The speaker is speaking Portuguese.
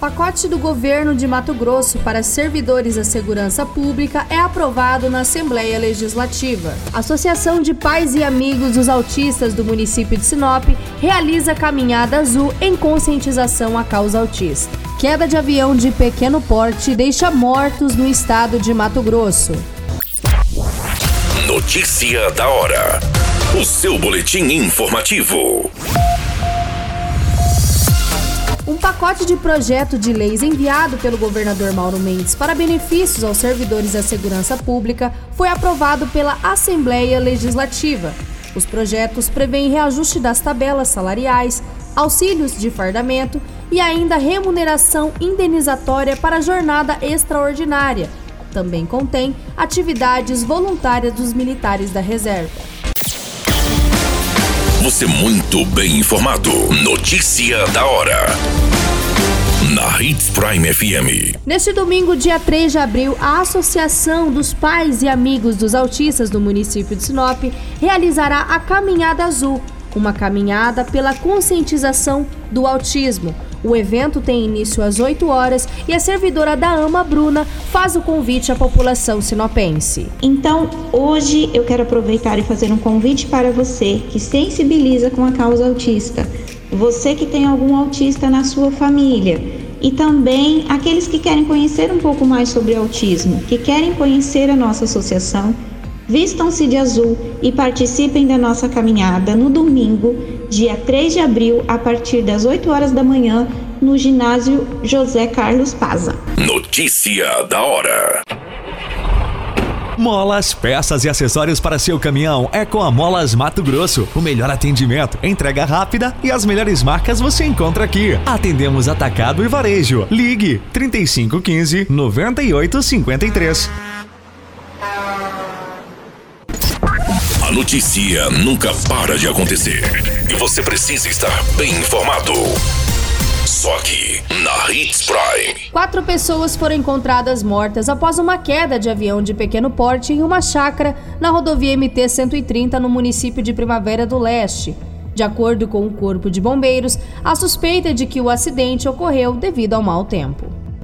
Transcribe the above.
Pacote do governo de Mato Grosso para servidores da segurança pública é aprovado na Assembleia Legislativa. A Associação de Pais e Amigos dos Autistas do município de Sinop realiza caminhada azul em conscientização à causa autista. Queda de avião de pequeno porte deixa mortos no estado de Mato Grosso. Notícia da hora. O seu boletim informativo. Um pacote de projeto de leis enviado pelo governador Mauro Mendes para benefícios aos servidores da segurança pública foi aprovado pela Assembleia Legislativa. Os projetos prevêem reajuste das tabelas salariais, auxílios de fardamento e ainda remuneração indenizatória para jornada extraordinária. Também contém atividades voluntárias dos militares da reserva. Você muito bem informado. Notícia da hora. Na Hits Prime FM. Neste domingo, dia 3 de abril, a Associação dos Pais e Amigos dos Autistas do município de Sinop realizará a Caminhada Azul, uma caminhada pela conscientização do autismo o evento tem início às 8 horas e a servidora da AMA, Bruna, faz o convite à população sinopense. Então, hoje eu quero aproveitar e fazer um convite para você que sensibiliza com a causa autista, você que tem algum autista na sua família e também aqueles que querem conhecer um pouco mais sobre autismo, que querem conhecer a nossa associação Vistam-se de azul e participem da nossa caminhada no domingo, dia 3 de abril, a partir das 8 horas da manhã, no ginásio José Carlos Paza. Notícia da hora. Molas, peças e acessórios para seu caminhão é com a Molas Mato Grosso. O melhor atendimento, entrega rápida e as melhores marcas você encontra aqui. Atendemos atacado e varejo. Ligue 3515 9853. A notícia nunca para de acontecer e você precisa estar bem informado. Só aqui, na Hits Prime. Quatro pessoas foram encontradas mortas após uma queda de avião de pequeno porte em uma chácara na rodovia MT-130 no município de Primavera do Leste. De acordo com o Corpo de Bombeiros, a suspeita é de que o acidente ocorreu devido ao mau tempo.